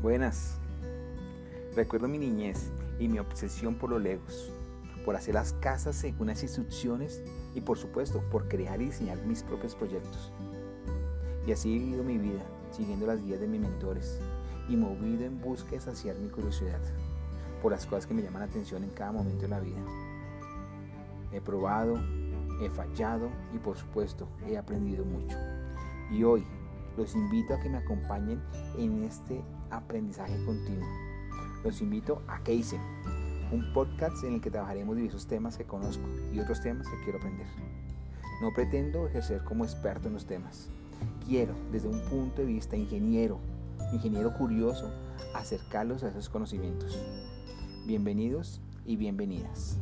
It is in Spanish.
Buenas. Recuerdo mi niñez y mi obsesión por los legos, por hacer las casas según las instrucciones y por supuesto por crear y diseñar mis propios proyectos. Y así he vivido mi vida, siguiendo las guías de mis mentores y movido en busca de saciar mi curiosidad por las cosas que me llaman la atención en cada momento de la vida. He probado, he fallado y por supuesto he aprendido mucho. Y hoy los invito a que me acompañen en este aprendizaje continuo. Los invito a Kaizen, un podcast en el que trabajaremos diversos temas que conozco y otros temas que quiero aprender. No pretendo ejercer como experto en los temas. Quiero, desde un punto de vista ingeniero, ingeniero curioso, acercarlos a esos conocimientos. Bienvenidos y bienvenidas.